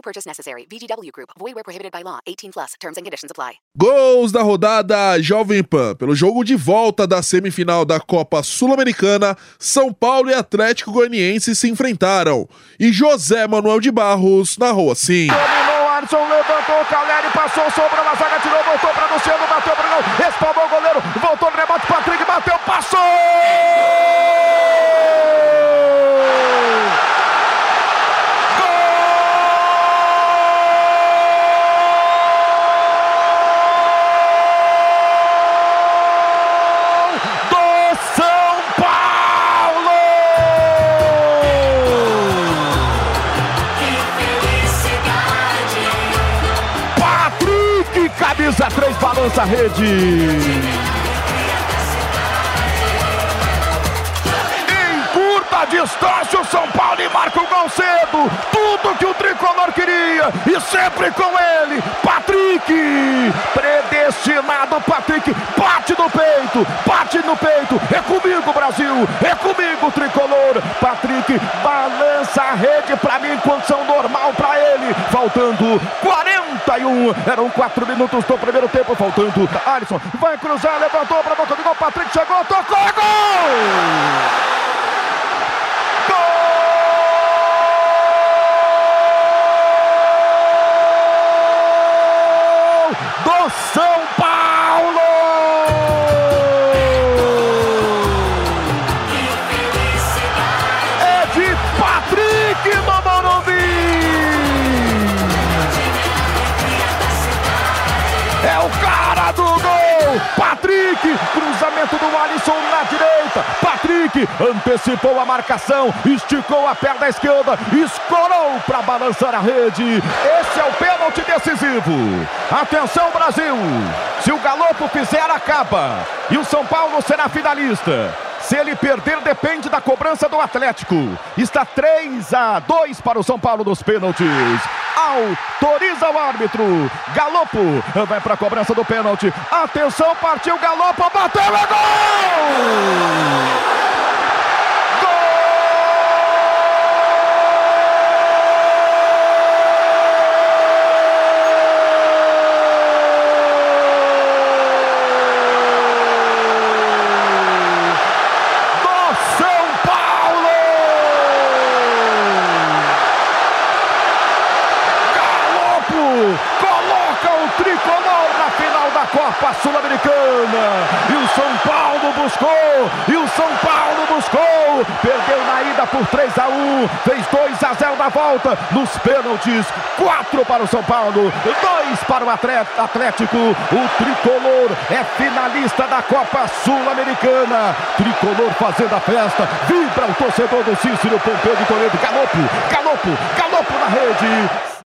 No purchase necessary. VGW Group. Void where prohibited by law. 18 plus. Terms and conditions apply. Gols da rodada Jovem Pan. Pelo jogo de volta da semifinal da Copa Sul-Americana, São Paulo e Atlético Goianiense se enfrentaram. E José Manuel de Barros narrou assim. Dominou, Alisson levantou, Caleri passou, sobrou na zaga, tirou, voltou para Luciano, bateu para o gol, espalmou 3, balança a rede. Em curta distância, o São Paulo marca o gol cedo. Tudo que o tricolor queria. E sempre com ele, Patrick. Predestinado, Patrick. Bate no peito, bate no peito. É comigo, Brasil. É comigo, tricolor. Patrick balança a rede para mim, condição normal para ele. Faltando 41. Eram 4 minutos do primeiro tempo. Faltando. Alisson vai cruzar, levantou para boca do gol. Patrick chegou, tocou, é gol! Patrick, cruzamento do Alisson na direita. Patrick antecipou a marcação, esticou a perna esquerda, escorou para balançar a rede. Esse é o pênalti decisivo. Atenção, Brasil! Se o Galopo fizer, acaba. E o São Paulo será finalista. Se ele perder, depende da cobrança do Atlético. Está 3 a 2 para o São Paulo nos pênaltis. Autoriza o árbitro. Galopo vai para a cobrança do pênalti. Atenção, partiu Galopo, bateu, é gol! do São Paulo! Galopo coloca o tricolor na final da Copa Sul-Americana. E o São Paulo buscou, e o São Paulo buscou. Perdeu na ida por 3 a 1, fez 2 a 0 na volta. Nos pênaltis, 4 para o São Paulo, 2 para o Atlético. O tricolor é finalista da Copa Sul-Americana. Tricolor fazendo a festa. Vibra o torcedor do Cícero Pompeu de Toledo. Galopo, galopo, galopo na rede.